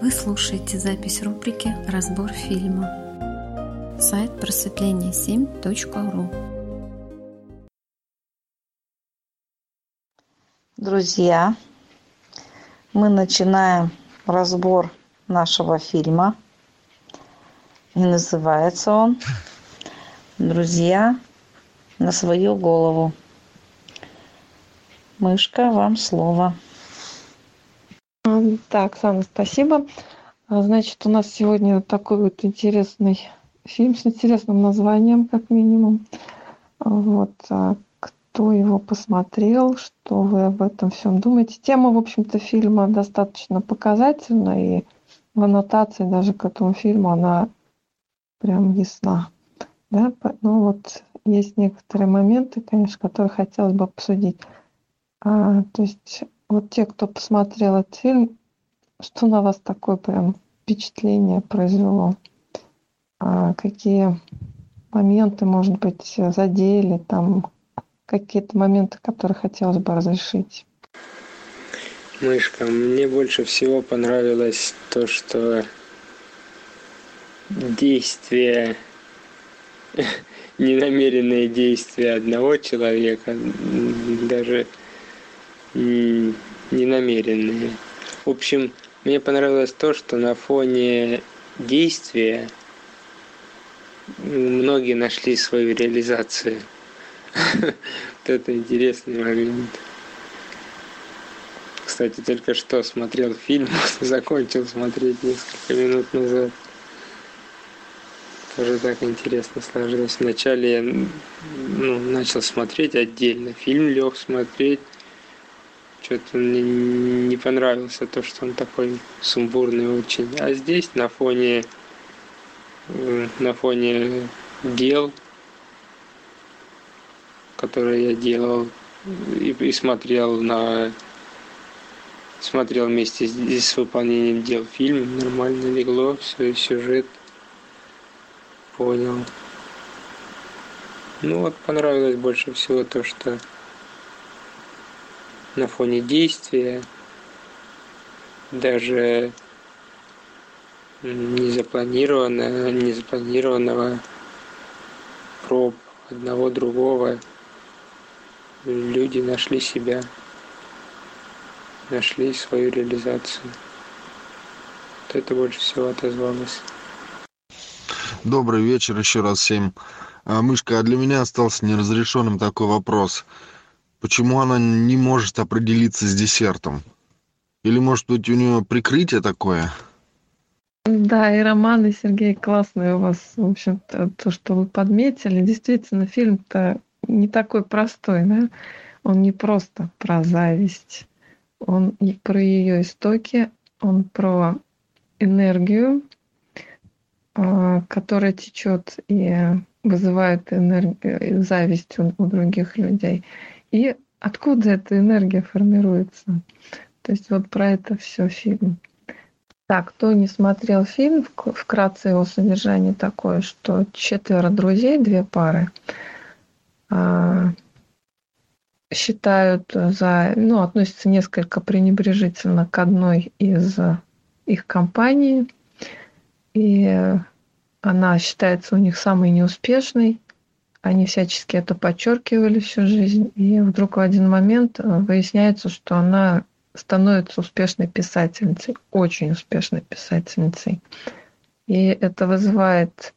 Вы слушаете запись рубрики «Разбор фильма». Сайт просветление7.ру Друзья, мы начинаем разбор нашего фильма. И называется он «Друзья на свою голову». Мышка, вам слово. Так, Санна, спасибо. А, значит, у нас сегодня такой вот интересный фильм с интересным названием, как минимум. Вот. А кто его посмотрел, что вы об этом всем думаете? Тема, в общем-то, фильма достаточно показательна, и в аннотации даже к этому фильму она прям ясна. Да? Ну вот есть некоторые моменты, конечно, которые хотелось бы обсудить. А, то есть вот те, кто посмотрел этот фильм, что на вас такое прям впечатление произвело? А какие моменты, может быть, задели, там какие-то моменты, которые хотелось бы разрешить? Мышка, мне больше всего понравилось то, что действия, ненамеренные действия одного человека, даже ненамеренные. В общем, мне понравилось то, что на фоне действия многие нашли свою реализацию. Вот это интересный момент. Кстати, только что смотрел фильм, закончил смотреть несколько минут назад. Тоже так интересно сложилось. Вначале я ну, начал смотреть отдельно. Фильм лег смотреть что-то мне не понравился то, что он такой сумбурный очень. А здесь на фоне э, на фоне дел, которые я делал и, и смотрел на смотрел вместе с, с выполнением дел фильм, нормально легло, все, сюжет понял. Ну вот понравилось больше всего то, что на фоне действия, даже незапланированного, незапланированного проб одного другого люди нашли себя, нашли свою реализацию. Вот это больше всего отозвалось. Добрый вечер еще раз всем. А, Мышка, а для меня остался неразрешенным такой вопрос – почему она не может определиться с десертом или может быть у нее прикрытие такое да, и Роман, и Сергей классные у вас, в общем-то, то, что вы подметили. Действительно, фильм-то не такой простой, да? Он не просто про зависть, он и про ее истоки, он про энергию, а, которая течет и вызывает энергию, зависть у, у других людей и откуда эта энергия формируется. То есть вот про это все фильм. Так, кто не смотрел фильм, вкратце его содержание такое, что четверо друзей, две пары, а, считают за, ну, относятся несколько пренебрежительно к одной из их компаний, и она считается у них самой неуспешной, они всячески это подчеркивали всю жизнь. И вдруг в один момент э, выясняется, что она становится успешной писательницей, очень успешной писательницей. И это вызывает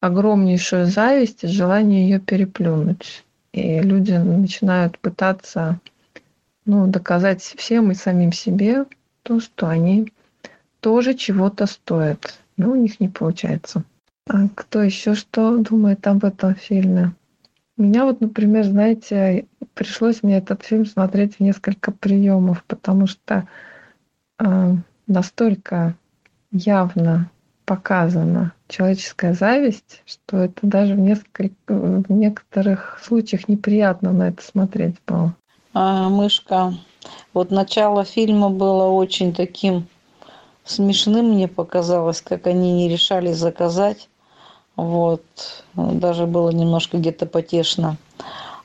огромнейшую зависть и желание ее переплюнуть. И люди начинают пытаться ну, доказать всем и самим себе то, что они тоже чего-то стоят. Но у них не получается. А кто еще что думает об этом фильме? Меня вот, например, знаете, пришлось мне этот фильм смотреть в несколько приемов, потому что э, настолько явно показана человеческая зависть, что это даже в, несколько, в некоторых случаях неприятно на это смотреть было. А, мышка, вот начало фильма было очень таким смешным, мне показалось, как они не решали заказать вот. Даже было немножко где-то потешно.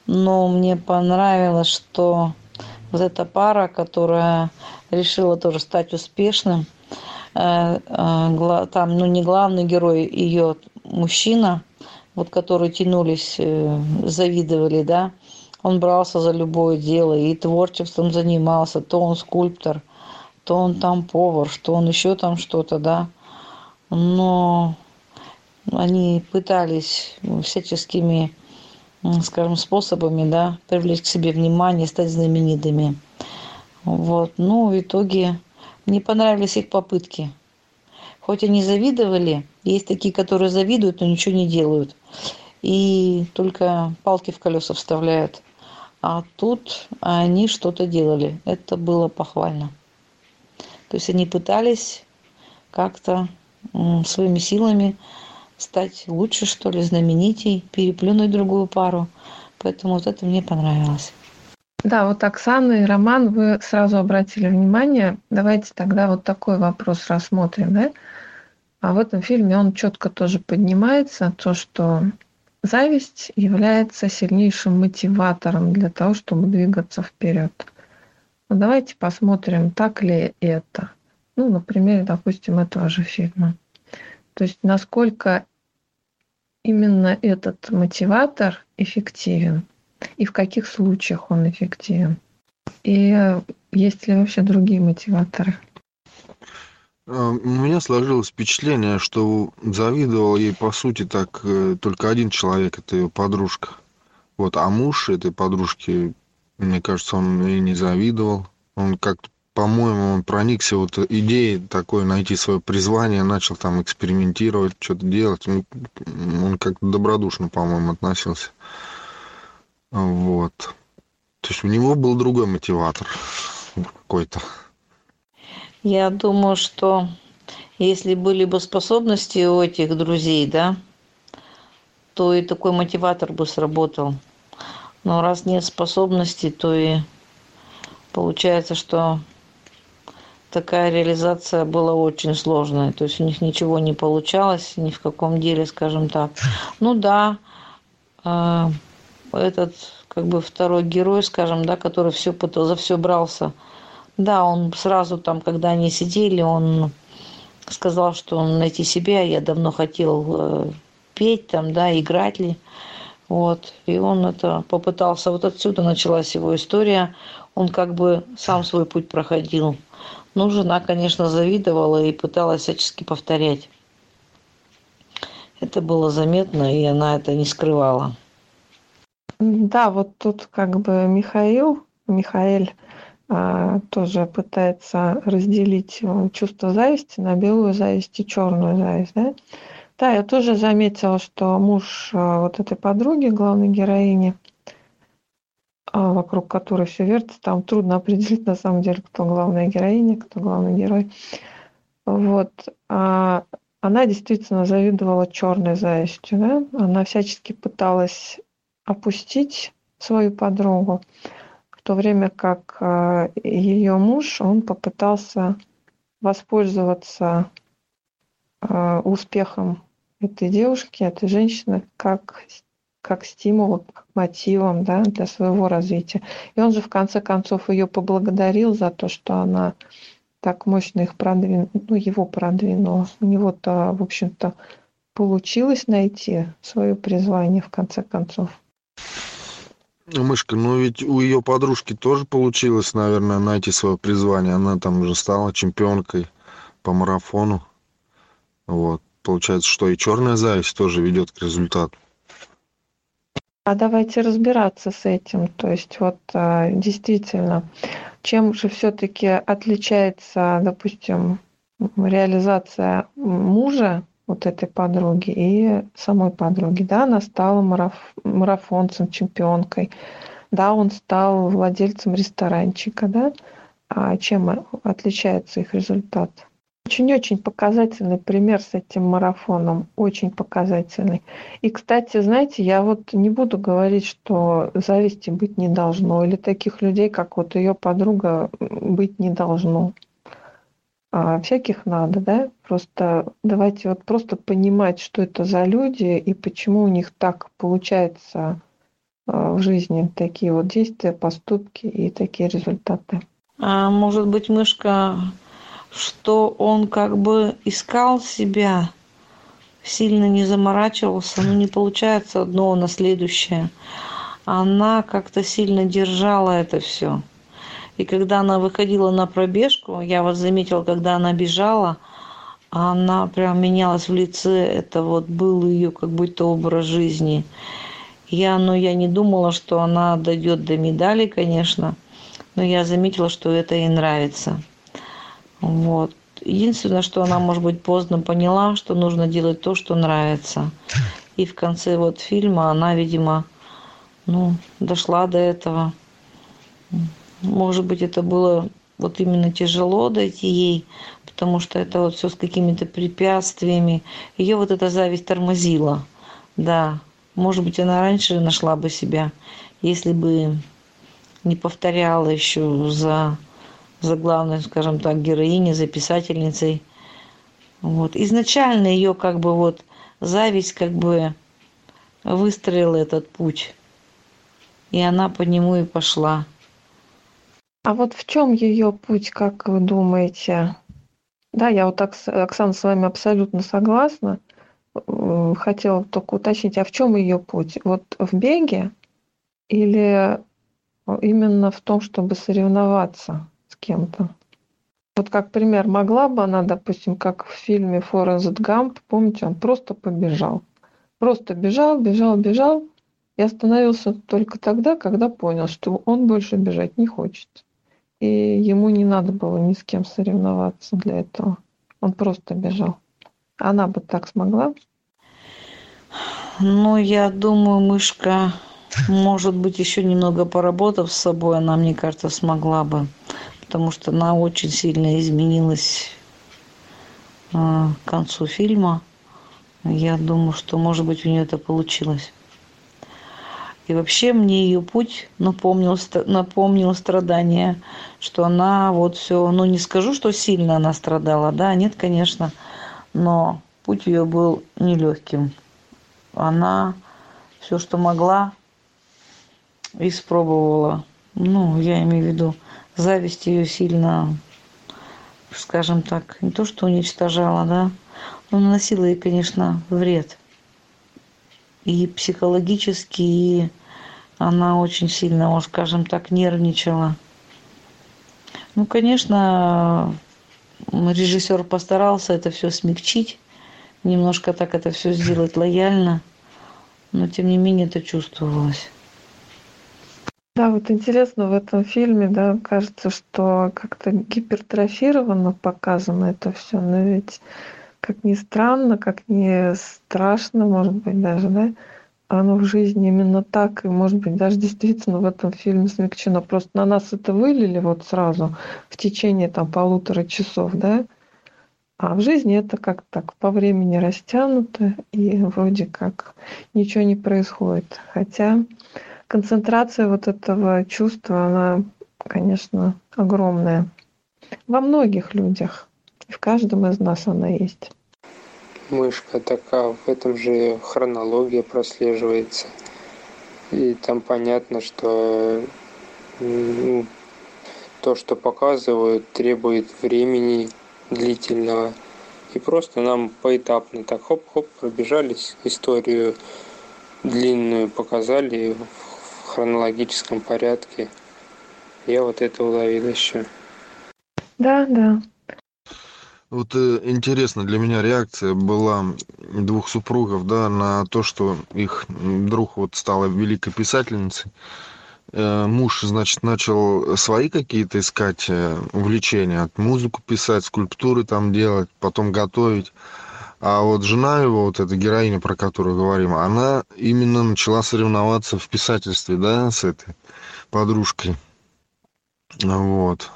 Но мне понравилось, что вот эта пара, которая решила тоже стать успешным, э, э, там, ну, не главный герой, ее мужчина, вот которые тянулись, э, завидовали, да, он брался за любое дело и творчеством занимался, то он скульптор, то он там повар, что он еще там что-то, да. Но они пытались всяческими, скажем, способами, да, привлечь к себе внимание, стать знаменитыми. Вот. Ну, в итоге мне понравились их попытки. Хоть они завидовали, есть такие, которые завидуют, но ничего не делают. И только палки в колеса вставляют. А тут они что-то делали. Это было похвально. То есть они пытались как-то своими силами стать лучше, что ли, знаменитей, переплюнуть другую пару. Поэтому вот это мне понравилось. Да, вот Оксана и Роман, вы сразу обратили внимание. Давайте тогда вот такой вопрос рассмотрим, да? А в этом фильме он четко тоже поднимается, то, что зависть является сильнейшим мотиватором для того, чтобы двигаться вперед. Ну, давайте посмотрим, так ли это. Ну, например, допустим, этого же фильма. То есть насколько именно этот мотиватор эффективен и в каких случаях он эффективен. И есть ли вообще другие мотиваторы? А, у меня сложилось впечатление, что завидовал ей, по сути, так э, только один человек, это ее подружка. Вот, а муж этой подружки, мне кажется, он ей не завидовал. Он как-то по-моему, он проникся вот идеей такой найти свое призвание, начал там экспериментировать, что-то делать. Он, он как-то добродушно, по-моему, относился. Вот. То есть у него был другой мотиватор какой-то. Я думаю, что если были бы способности у этих друзей, да, то и такой мотиватор бы сработал. Но раз нет способностей, то и получается, что такая реализация была очень сложная. То есть у них ничего не получалось, ни в каком деле, скажем так. Ну да, э, этот как бы второй герой, скажем, да, который все за все брался. Да, он сразу там, когда они сидели, он сказал, что он найти себя, я давно хотел э, петь там, да, играть ли. Вот. И он это попытался, вот отсюда началась его история. Он как бы сам свой путь проходил. Ну, жена, конечно, завидовала и пыталась всячески повторять. Это было заметно, и она это не скрывала. Да, вот тут как бы Михаил, Михаэль а, тоже пытается разделить э, чувство зависти на белую зависть и черную зависть, да? Да, я тоже заметила, что муж э, вот этой подруги, главной героини, вокруг которой все вертится. Там трудно определить на самом деле, кто главная героиня, кто главный герой. Вот. А она действительно завидовала черной завистью. Да? Она всячески пыталась опустить свою подругу, в то время как а, ее муж, он попытался воспользоваться а, успехом этой девушки, этой женщины, как как стимулом, как мотивом да, для своего развития. И он же в конце концов ее поблагодарил за то, что она так мощно их продвинула, ну, его продвинула. У него-то, в общем-то, получилось найти свое призвание в конце концов. Мышка, ну ведь у ее подружки тоже получилось, наверное, найти свое призвание. Она там уже стала чемпионкой по марафону. Вот. Получается, что и черная зависть тоже ведет к результату. А давайте разбираться с этим. То есть вот а, действительно, чем же все-таки отличается, допустим, реализация мужа вот этой подруги и самой подруги. Да, она стала мараф марафонцем, чемпионкой. Да, он стал владельцем ресторанчика, да. А чем отличается их результат? Очень-очень показательный пример с этим марафоном, очень показательный. И, кстати, знаете, я вот не буду говорить, что зависти быть не должно, или таких людей, как вот ее подруга, быть не должно. А всяких надо, да? Просто давайте вот просто понимать, что это за люди и почему у них так получается а, в жизни такие вот действия, поступки и такие результаты. А может быть, мышка что он как бы искал себя, сильно не заморачивался, но не получается одно на следующее. Она как-то сильно держала это все. И когда она выходила на пробежку, я вот заметила, когда она бежала, она прям менялась в лице. Это вот был ее как будто образ жизни. Я, но я не думала, что она дойдет до медали, конечно, но я заметила, что это ей нравится. Вот. Единственное, что она, может быть, поздно поняла, что нужно делать то, что нравится. И в конце вот фильма она, видимо, ну, дошла до этого. Может быть, это было вот именно тяжело дойти ей, потому что это вот все с какими-то препятствиями. Ее вот эта зависть тормозила. Да, может быть, она раньше нашла бы себя, если бы не повторяла еще за, за главной, скажем так, героиней, за писательницей. Вот. Изначально ее как бы вот зависть как бы выстроила этот путь. И она по нему и пошла. А вот в чем ее путь, как вы думаете? Да, я вот, Оксана, с вами абсолютно согласна. Хотела только уточнить, а в чем ее путь? Вот в беге или именно в том, чтобы соревноваться кем-то? Вот как пример, могла бы она, допустим, как в фильме «Форест Гамп», помните, он просто побежал. Просто бежал, бежал, бежал, и остановился только тогда, когда понял, что он больше бежать не хочет и ему не надо было ни с кем соревноваться для этого. Он просто бежал. Она бы так смогла? Ну, я думаю, мышка, может быть, еще немного поработав с собой, она, мне кажется, смогла бы. Потому что она очень сильно изменилась э, к концу фильма. Я думаю, что, может быть, у нее это получилось. И вообще мне ее путь напомнил, напомнил страдания, что она вот все, ну не скажу, что сильно она страдала, да, нет, конечно, но путь ее был нелегким. Она все, что могла, испробовала. Ну, я имею в виду, зависть ее сильно, скажем так, не то, что уничтожала, да, но наносила ей, конечно, вред. И психологически, и она очень сильно, скажем так, нервничала. Ну, конечно, режиссер постарался это все смягчить, немножко так это все сделать лояльно, но тем не менее это чувствовалось. Да, вот интересно в этом фильме, да, кажется, что как-то гипертрофировано показано это все, но ведь как ни странно, как ни страшно, может быть, даже, да, оно в жизни именно так, и, может быть, даже действительно в этом фильме смягчено. Просто на нас это вылили вот сразу в течение там полутора часов, да, а в жизни это как так по времени растянуто, и вроде как ничего не происходит. Хотя концентрация вот этого чувства, она, конечно, огромная. Во многих людях. И в каждом из нас она есть мышка такая, в этом же хронология прослеживается. И там понятно, что ну, то, что показывают, требует времени длительного. И просто нам поэтапно так хоп-хоп пробежались историю длинную, показали в хронологическом порядке. Я вот это уловил еще. Да, да. Вот э, интересно для меня реакция была двух супругов, да, на то, что их друг вот стала великой писательницей. Э, муж, значит, начал свои какие-то искать э, увлечения, музыку писать, скульптуры там делать, потом готовить. А вот жена его, вот эта героиня, про которую говорим, она именно начала соревноваться в писательстве, да, с этой подружкой. Вот.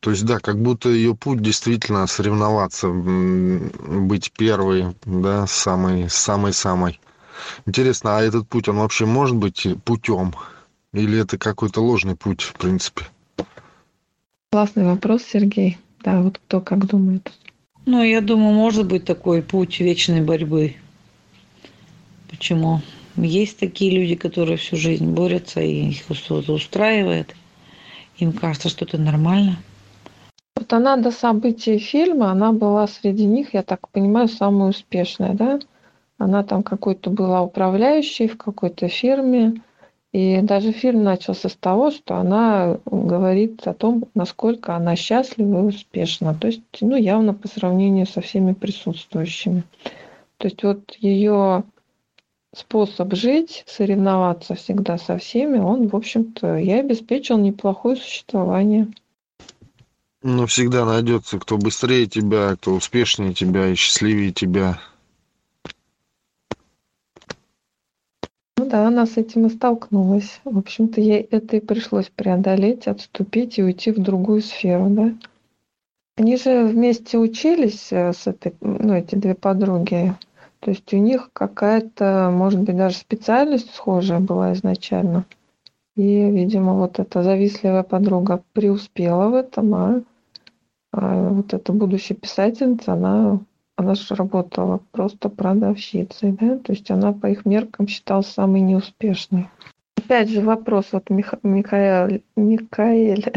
То есть, да, как будто ее путь действительно соревноваться, быть первой, да, самой, самой-самой. Интересно, а этот путь, он вообще может быть путем? Или это какой-то ложный путь, в принципе? Классный вопрос, Сергей. Да, вот кто как думает. Ну, я думаю, может быть такой путь вечной борьбы. Почему? Есть такие люди, которые всю жизнь борются, и их что-то устраивает. Им кажется, что это нормально – Вот она до событий фильма, она была среди них, я так понимаю, самая успешная, да? Она там какой-то была управляющей в какой-то фирме. И даже фильм начался с того, что она говорит о том, насколько она счастлива и успешна. То есть, ну, явно по сравнению со всеми присутствующими. То есть вот ее способ жить, соревноваться всегда со всеми, он, в общем-то, я обеспечил неплохое существование. Но всегда найдется, кто быстрее тебя, кто успешнее тебя и счастливее тебя. Да, она с этим и столкнулась. В общем-то, ей это и пришлось преодолеть, отступить и уйти в другую сферу, да. Они же вместе учились э, с этой, ну, эти две подруги. То есть у них какая-то, может быть, даже специальность схожая была изначально. И, видимо, вот эта завистливая подруга преуспела в этом, а, а вот эта будущая писательница, она, она же работала просто продавщицей, да, то есть она по их меркам считалась самой неуспешной. Опять же вопрос вот Миха, Микаэль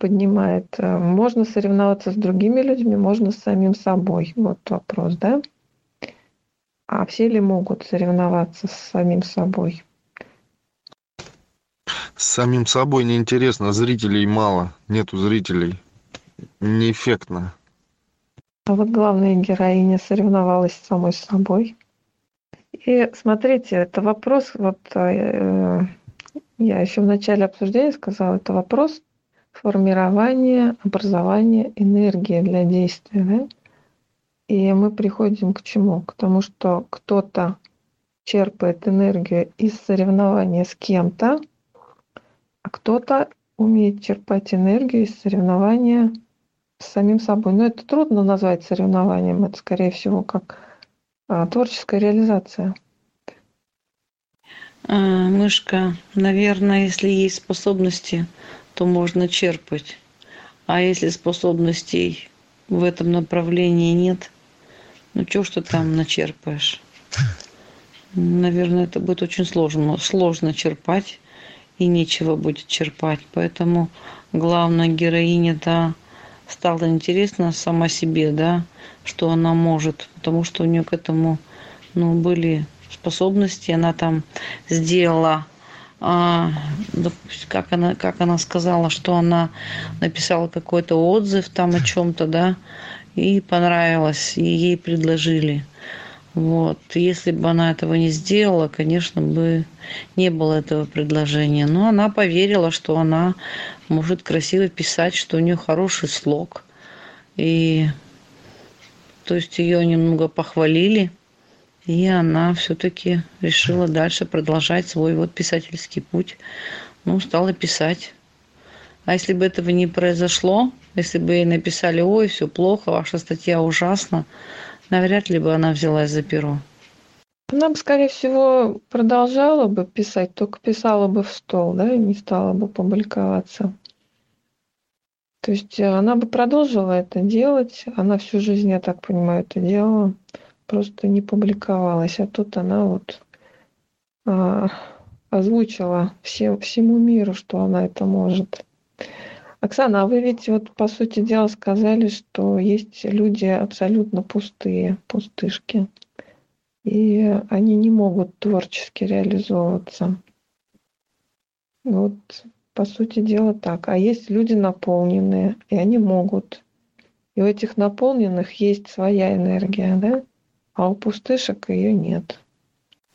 поднимает. Можно соревноваться с другими людьми, можно с самим собой. Вот вопрос, да? А все ли могут соревноваться с самим собой? С самим собой неинтересно, зрителей мало, нету зрителей. Неэффектно. А вот главная героиня соревновалась с самой собой. И смотрите, это вопрос, вот э, я еще в начале обсуждения сказала, это вопрос формирования, образования энергии для действия. Да? И мы приходим к чему? К тому, что кто-то черпает энергию из соревнования с кем-то, а кто-то умеет черпать энергию из соревнования с самим собой. Но это трудно назвать соревнованием, это скорее всего как а, творческая реализация. А, мышка, наверное, если есть способности, то можно черпать. А если способностей в этом направлении нет, ну, что что там начерпаешь? Наверное, это будет очень сложно, сложно черпать, и нечего будет черпать. Поэтому главная героиня-то стала интересна сама себе, да, что она может, потому что у нее к этому, ну, были способности, она там сделала а, как она как она сказала что она написала какой-то отзыв там о чем-то да и понравилось, и ей предложили. Вот. Если бы она этого не сделала, конечно бы не было этого предложения. Но она поверила, что она может красиво писать, что у нее хороший слог. И то есть ее немного похвалили, и она все-таки решила дальше продолжать свой вот писательский путь. Ну, стала писать. А если бы этого не произошло, если бы ей написали, ой, все плохо, ваша статья ужасна, навряд ли бы она взялась за перо. Она бы, скорее всего, продолжала бы писать, только писала бы в стол, да, и не стала бы публиковаться. То есть она бы продолжила это делать, она всю жизнь, я так понимаю, это делала, просто не публиковалась. А тут она вот а, озвучила все, всему миру, что она это может. Оксана, а вы ведь вот по сути дела сказали, что есть люди абсолютно пустые, пустышки, и они не могут творчески реализовываться. Вот по сути дела так. А есть люди наполненные, и они могут. И у этих наполненных есть своя энергия, да? А у пустышек ее нет.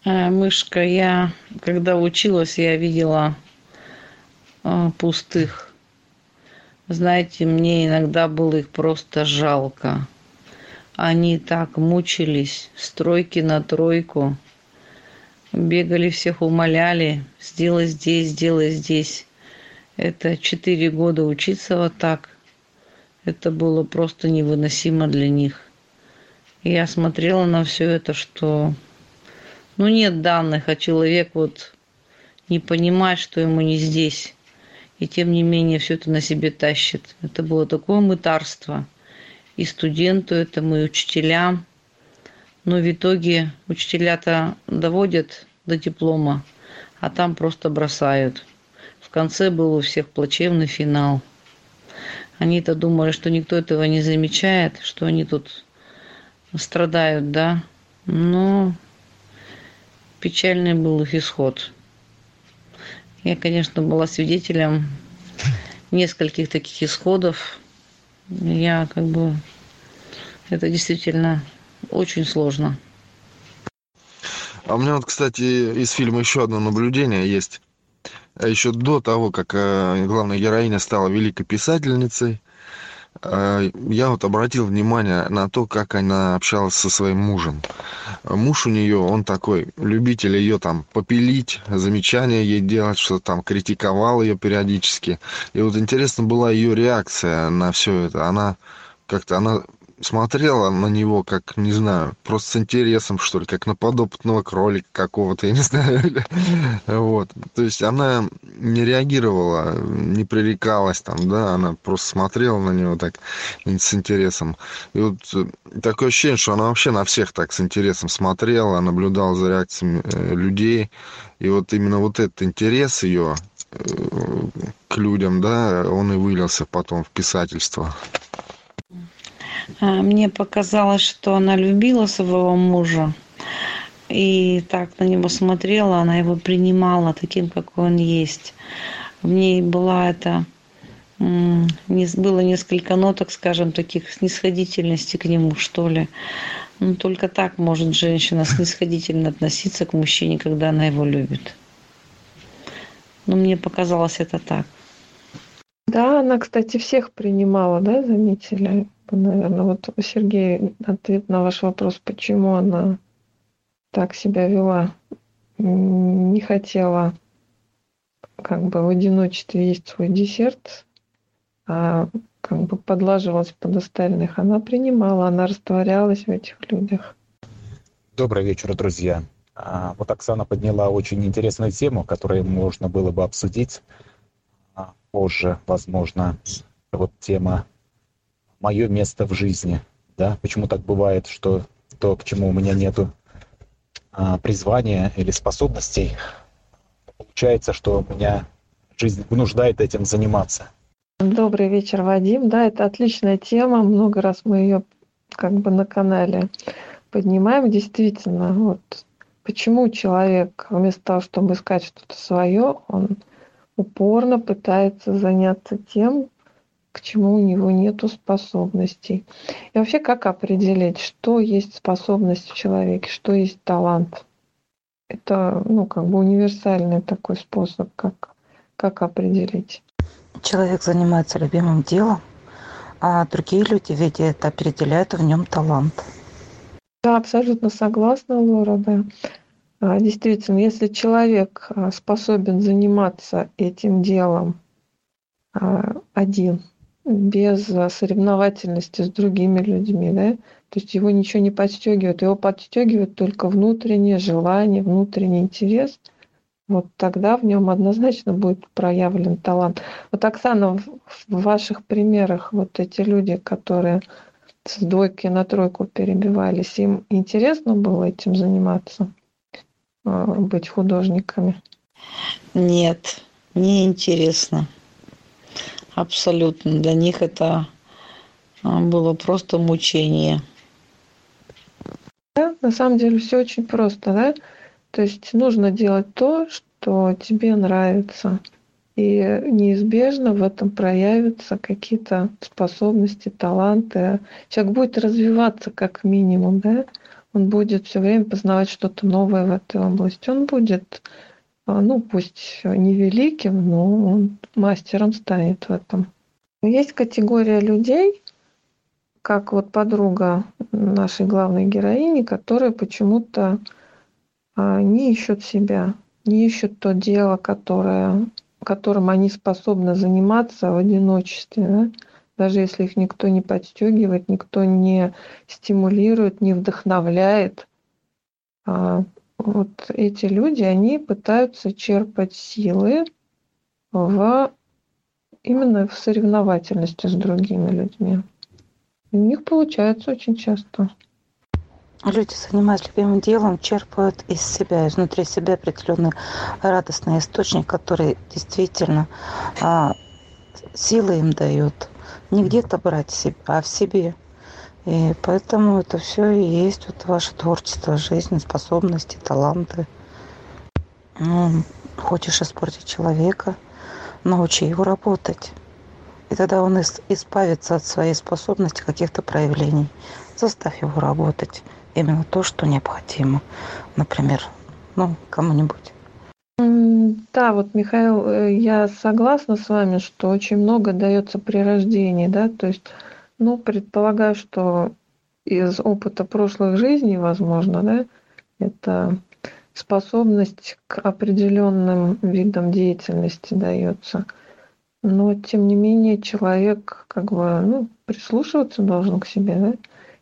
А, мышка, я когда училась, я видела а, пустых знаете, мне иногда было их просто жалко. Они так мучились, стройки на тройку. Бегали, всех умоляли, сделай здесь, сделай здесь. Это четыре года учиться вот так. Это было просто невыносимо для них. Я смотрела на все это, что ну нет данных, а человек вот не понимает, что ему не здесь и тем не менее все это на себе тащит. Это было такое мытарство и студенту этому, и учителям. Но в итоге учителя-то доводят до диплома, а там просто бросают. В конце был у всех плачевный финал. Они-то думали, что никто этого не замечает, что они тут страдают, да. Но печальный был их исход. Я, конечно, была свидетелем нескольких таких исходов. Я как бы... Это действительно очень сложно. А у меня вот, кстати, из фильма еще одно наблюдение есть. А еще до того, как э, главная героиня стала великой писательницей, я вот обратил внимание на то, как она общалась со своим мужем. Муж у нее, он такой любитель ее там попилить, замечания ей делать, что там критиковал ее периодически. И вот интересна была ее реакция на все это. Она как-то, она смотрела на него как, не знаю, просто с интересом, что ли, как на подопытного кролика какого-то, я не знаю. Вот. То есть она не реагировала, не пререкалась там, да, она просто смотрела на него так с интересом. И вот э, такое ощущение, что она вообще на всех так с интересом смотрела, наблюдала за реакциями э, людей. И вот именно вот этот интерес ее э, к людям, да, он и вылился потом в писательство. А, мне показалось, что она любила своего мужа. И так на него смотрела, она его принимала таким, какой он есть. В ней была это было несколько ноток, скажем, таких снисходительности к нему, что ли. Ну, только так может женщина снисходительно относиться к мужчине, когда она его любит. Ну, мне показалось это так. Да, она, кстати, всех принимала, да, заметили? Наверное. Вот, Сергей, ответ на ваш вопрос, почему она так себя вела. Не хотела как бы в одиночестве есть свой десерт, а как бы подлаживалась под остальных. Она принимала, она растворялась в этих людях. Добрый вечер, друзья. А, вот Оксана подняла очень интересную тему, которую можно было бы обсудить а, позже, возможно. Вот тема мое место в жизни. Да? Почему так бывает, что то, к чему у меня нету а, призвания или способностей, получается, что у меня жизнь вынуждает этим заниматься. Добрый вечер, Вадим. Да, это отличная тема. Много раз мы ее как бы на канале поднимаем. Действительно, вот почему человек вместо того, чтобы искать что-то свое, он упорно пытается заняться тем, к чему у него нету способностей. И вообще, как определить, что есть способность в человеке, что есть талант? Это, ну, как бы универсальный такой способ, как, как определить. Человек занимается любимым делом, а другие люди, видя это, определяют в нем талант. Да, абсолютно согласна, Лора, да. А, действительно, если человек а, способен заниматься этим делом а, один, без соревновательности с другими людьми, да, то есть его ничего не подстегивает, его подстегивает только внутреннее желание, внутренний интерес, вот тогда в нем однозначно будет проявлен талант. Вот, Оксана, в ваших примерах вот эти люди, которые с двойки на тройку перебивались, им интересно было этим заниматься, а, быть художниками? Нет, не интересно абсолютно. Для них это а, было просто мучение. Да, на самом деле все очень просто, да? То есть нужно делать то, что тебе нравится. И неизбежно в этом проявятся какие-то способности, таланты. Человек будет развиваться как минимум, да? Он будет все время познавать что-то новое в этой области. Он будет ну, пусть не великим, но он мастером станет в этом. Есть категория людей, как вот подруга нашей главной героини, которые почему-то а, не ищут себя, не ищут то дело, которое, которым они способны заниматься в одиночестве. Да? Даже если их никто не подстегивает, никто не стимулирует, не вдохновляет, а, вот эти люди, они пытаются черпать силы в именно в соревновательности с другими людьми. И у них получается очень часто. Люди, занимаясь любимым делом, черпают из себя, изнутри себя определенный радостный источник, который действительно а, силы им дает, не где-то брать себе, а в себе. И поэтому это все и есть вот ваше творчество, жизнь, способности, таланты. Ну, хочешь испортить человека, научи его работать. И тогда он избавится от своей способности каких-то проявлений. Заставь его работать именно то, что необходимо. Например, ну, кому-нибудь. Да, вот, Михаил, э, я согласна с вами, что очень много дается при рождении, да, то есть, ну, предполагаю, что из опыта прошлых жизней, возможно, да, это способность к определенным видам деятельности дается. Но, тем не менее, человек как бы, ну, прислушиваться должен к себе, да.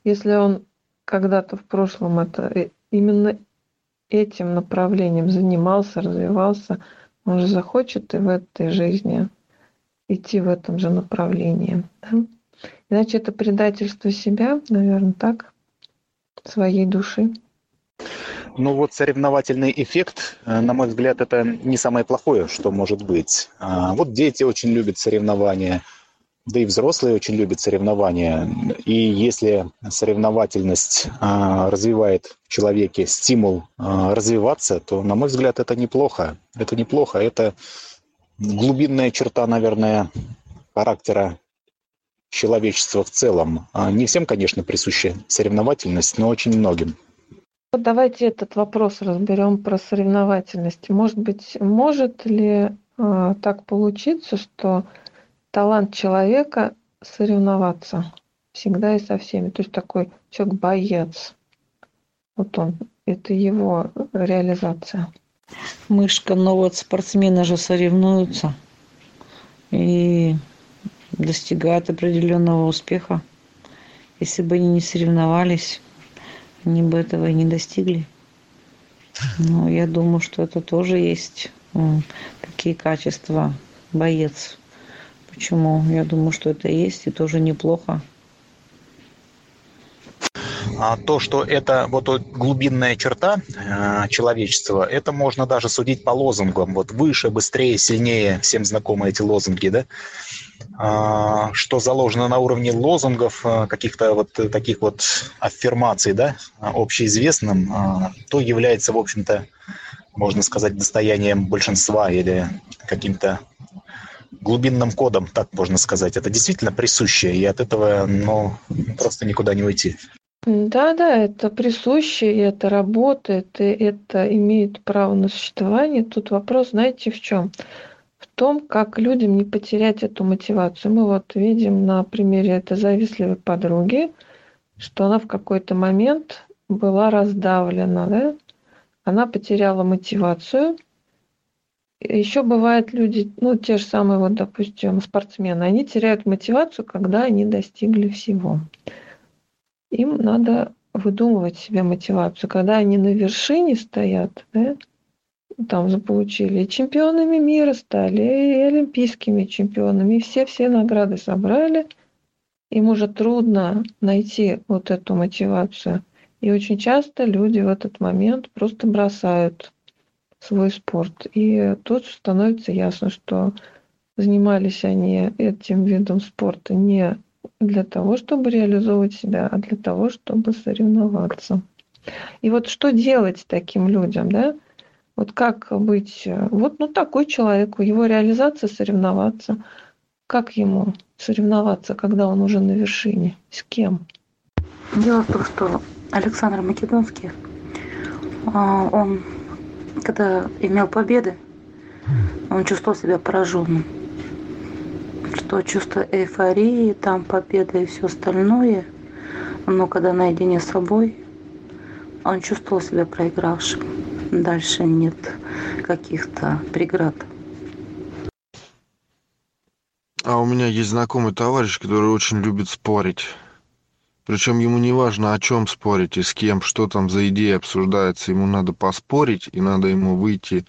Если он когда-то в прошлом это э, именно этим направлением занимался, развивался, он же захочет и в этой жизни идти в этом же направлении. Да? Иначе это предательство себя, наверное, так, своей души. Ну вот соревновательный эффект, э, на мой взгляд, это не самое плохое, что может быть. А, вот дети очень любят соревнования – да и взрослые очень любят соревнования. И если соревновательность а, развивает в человеке стимул а, развиваться, то, на мой взгляд, это неплохо. Это неплохо. Это глубинная черта, наверное, характера человечества в целом. А не всем, конечно, присуща соревновательность, но очень многим. Вот давайте этот вопрос разберем про соревновательность. Может быть, может ли э, так получиться, что талант человека соревноваться всегда и со всеми. То есть такой человек боец. Вот он. Это его реализация. Мышка, но вот спортсмены же соревнуются и достигают определенного успеха. Если бы они не соревновались, они бы этого и не достигли. Но я думаю, что это тоже есть такие качества боец Почему? Я думаю, что это есть и тоже неплохо. А то, что это вот глубинная черта э, человечества, это можно даже судить по лозунгам. Вот выше, быстрее, сильнее, всем знакомы эти лозунги, да? А, что заложено на уровне лозунгов, э, каких-то вот таких вот аффирмаций, да, общеизвестным, а, то является, в общем-то, можно сказать, достоянием большинства или каким-то глубинным кодом, так можно сказать. Это действительно присуще, и от этого ну, просто никуда не уйти. Да, да, это присуще, и это работает, и это имеет право на существование. Тут вопрос, знаете, в чем? В том, как людям не потерять эту мотивацию. Мы вот видим на примере этой завистливой подруги, что она в какой-то момент была раздавлена, да? Она потеряла мотивацию – еще бывают люди, ну, те же самые, вот, допустим, спортсмены, они теряют мотивацию, когда они достигли всего. Им надо выдумывать себе мотивацию. Когда они на вершине стоят, да, там заполучили и чемпионами мира стали, и олимпийскими чемпионами, и все-все награды собрали, им уже трудно найти вот эту мотивацию. И очень часто люди в этот момент просто бросают свой спорт. И тут становится ясно, что занимались они этим видом спорта не для того, чтобы реализовывать себя, а для того, чтобы соревноваться. И вот что делать таким людям, да? Вот как быть, вот ну такой человек, его реализация соревноваться. Как ему соревноваться, когда он уже на вершине? С кем? Дело в том, что Александр Македонский, а, он когда имел победы, он чувствовал себя пораженным. Что чувство эйфории, там победа и все остальное, но когда наедине с собой, он чувствовал себя проигравшим. Дальше нет каких-то преград. А у меня есть знакомый товарищ, который очень любит спорить. Причем ему не важно, о чем спорить и с кем, что там за идея обсуждается. Ему надо поспорить, и надо ему выйти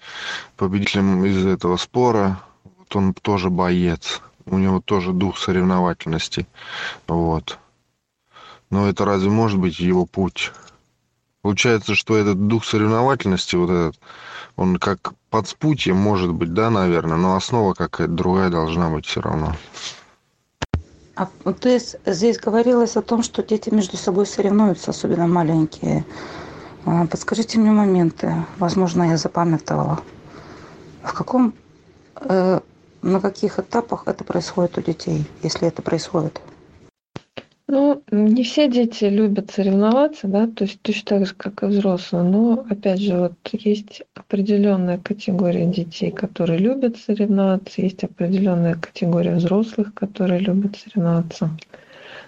победителем из этого спора. Вот он тоже боец. У него тоже дух соревновательности. Вот. Но это разве может быть его путь? Получается, что этот дух соревновательности, вот этот, он как подспутье может быть, да, наверное, но основа какая-то другая должна быть все равно. А есть здесь говорилось о том, что дети между собой соревнуются, особенно маленькие. А, подскажите мне моменты, возможно, я запамятовала. В каком, э, на каких этапах это происходит у детей, если это происходит? Ну, не все дети любят соревноваться, да, то есть точно так же, как и взрослые. Но, опять же, вот есть определенная категория детей, которые любят соревноваться, есть определенная категория взрослых, которые любят соревноваться.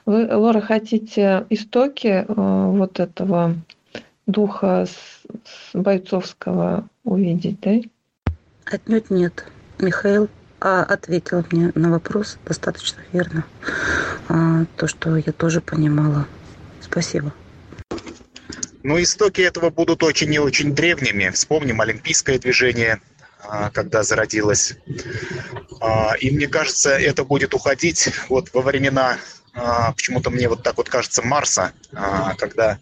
Вы, Лора, хотите истоки э, вот этого духа с, бойцовского увидеть, да? Отнюдь нет. Михаил а, ответил мне на вопрос достаточно верно. А, то, что я тоже понимала. Спасибо. Ну, истоки этого будут очень и очень древними. Вспомним олимпийское движение, а, когда зародилось. И мне кажется, это будет уходить вот во времена, почему-то мне вот так вот кажется, Марса, когда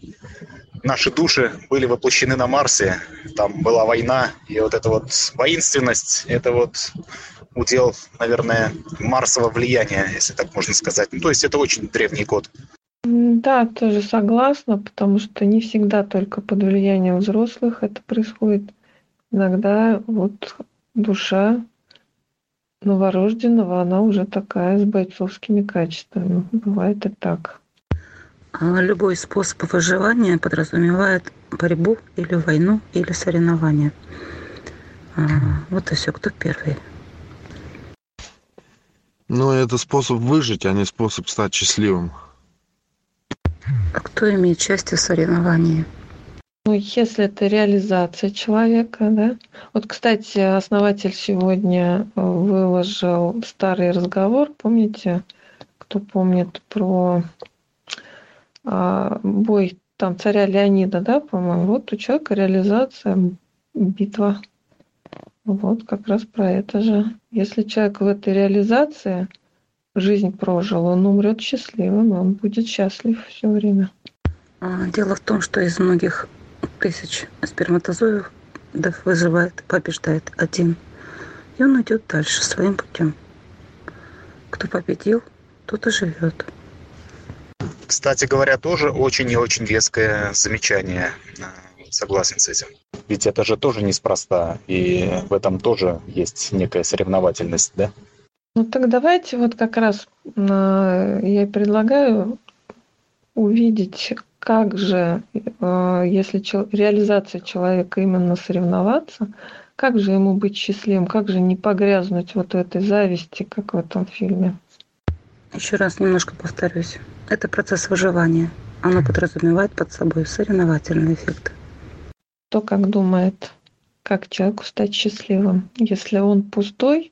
наши души были воплощены на Марсе, там была война, и вот эта вот воинственность, это вот удел, наверное, Марсового влияния, если так можно сказать. Ну, то есть это очень древний код. Да, тоже согласна, потому что не всегда только под влиянием взрослых это происходит. Иногда вот душа новорожденного, она уже такая с бойцовскими качествами. Бывает и так. А любой способ выживания подразумевает борьбу или войну, или соревнования. А, вот и все, кто первый. Но это способ выжить, а не способ стать счастливым. А кто имеет счастье в соревновании? Ну, если это реализация человека, да. Вот, кстати, основатель сегодня э, выложил старый разговор, помните, кто помнит про а, бой там царя Леонида, да, по-моему, вот у человека реализация, битва. Вот как раз про это же. Если человек в этой реализации жизнь прожил, он умрет счастливым, он будет счастлив все время. А, дело в том, что из многих тысяч сперматозоидов выживает, побеждает один. И он идет дальше своим путем. Кто победил, тот и живет. Кстати говоря, тоже очень и очень веское замечание. Согласен с этим. Ведь это же тоже неспроста, и в этом тоже есть некая соревновательность, да? Ну так давайте вот как раз э, я предлагаю увидеть, как же, э, если реализация человека именно соревноваться, как же ему быть счастливым, как же не погрязнуть вот в этой зависти, как в этом фильме. Еще раз немножко повторюсь. Это процесс выживания. Оно подразумевает под собой соревновательный эффект кто как думает, как человеку стать счастливым, если он пустой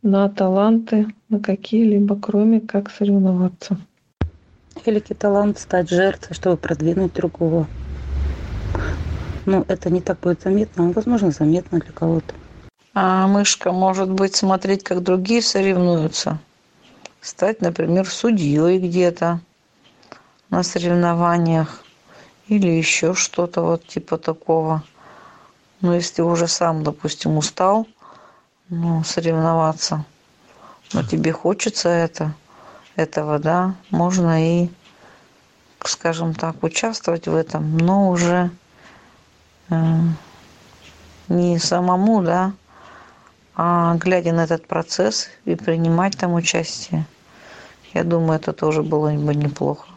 на таланты, на какие-либо, кроме как соревноваться. Великий талант стать жертвой, чтобы продвинуть другого. Ну, это не так будет заметно, но, возможно, заметно для кого-то. А мышка может быть смотреть, как другие соревнуются. Стать, например, судьей где-то на соревнованиях или еще что-то вот типа такого. Но если уже сам, допустим, устал ну, соревноваться, но тебе хочется это, этого, да, можно и, скажем так, участвовать в этом, но уже э, не самому, да, а глядя на этот процесс и принимать там участие. Я думаю, это тоже было бы неплохо.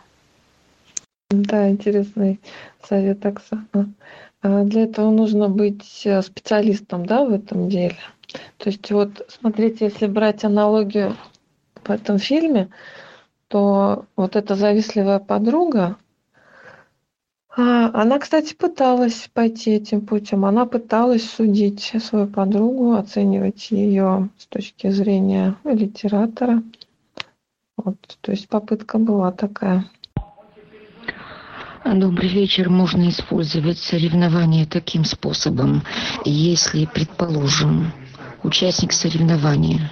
Да, интересный совет, Оксана. А для этого нужно быть э, специалистом, да, в этом деле. То есть вот, смотрите, если брать аналогию в этом фильме, то вот эта завистливая подруга, а, она, кстати, пыталась пойти этим путем. Она пыталась судить свою подругу, оценивать ее с точки зрения литератора. Вот, то есть попытка была такая. Добрый вечер. Можно использовать соревнования таким способом. Если, предположим, участник соревнования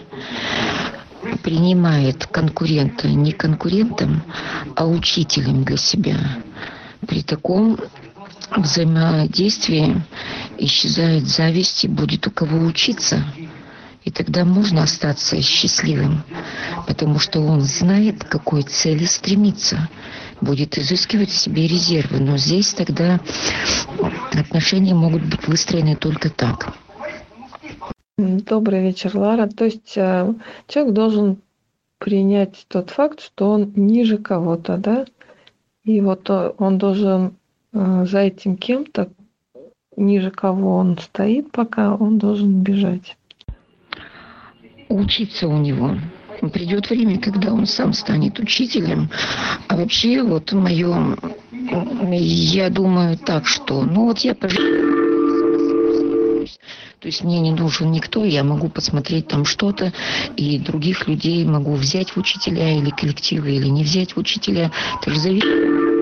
принимает конкурента не конкурентом, а учителем для себя. При таком взаимодействии исчезает зависть и будет у кого учиться. И тогда можно остаться счастливым. потому что он знает, к какой цели стремиться, будет изыскивать в себе резервы. Но здесь тогда отношения могут быть выстроены только так. Добрый вечер, Лара. То есть э, человек должен принять тот факт, что он ниже кого-то, да? И вот э, он должен э, за этим кем-то, ниже кого он стоит, пока он должен бежать. Учиться у него. Придет время, когда он сам станет учителем. А вообще, вот мое, я думаю так, что, ну вот я то есть мне не нужен никто, я могу посмотреть там что-то, и других людей могу взять в учителя или коллективы, или не взять в учителя. Это же зависит.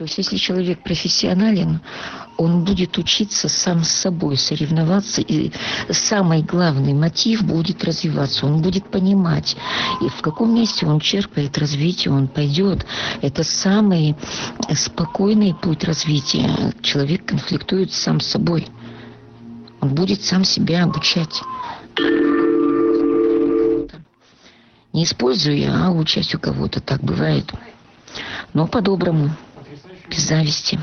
То есть если человек профессионален, он будет учиться сам с собой, соревноваться, и самый главный мотив будет развиваться, он будет понимать, и в каком месте он черпает развитие, он пойдет. Это самый спокойный путь развития. Человек конфликтует сам с собой. Он будет сам себя обучать. Не использую я, а учась у кого-то. Так бывает. Но по-доброму, без зависти.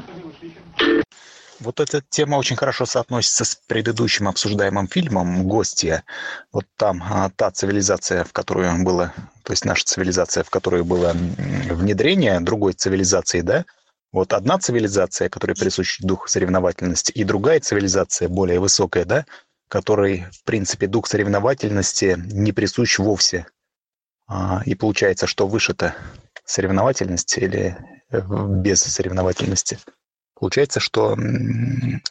Вот эта тема очень хорошо соотносится с предыдущим обсуждаемым фильмом «Гостья». Вот там а, та цивилизация, в которую было, то есть наша цивилизация, в которую было внедрение другой цивилизации, да, вот одна цивилизация, которая присущ дух соревновательности, и другая цивилизация, более высокая, да, которой, в принципе, дух соревновательности не присущ вовсе. А, и получается, что выше-то соревновательность или без соревновательности? Получается, что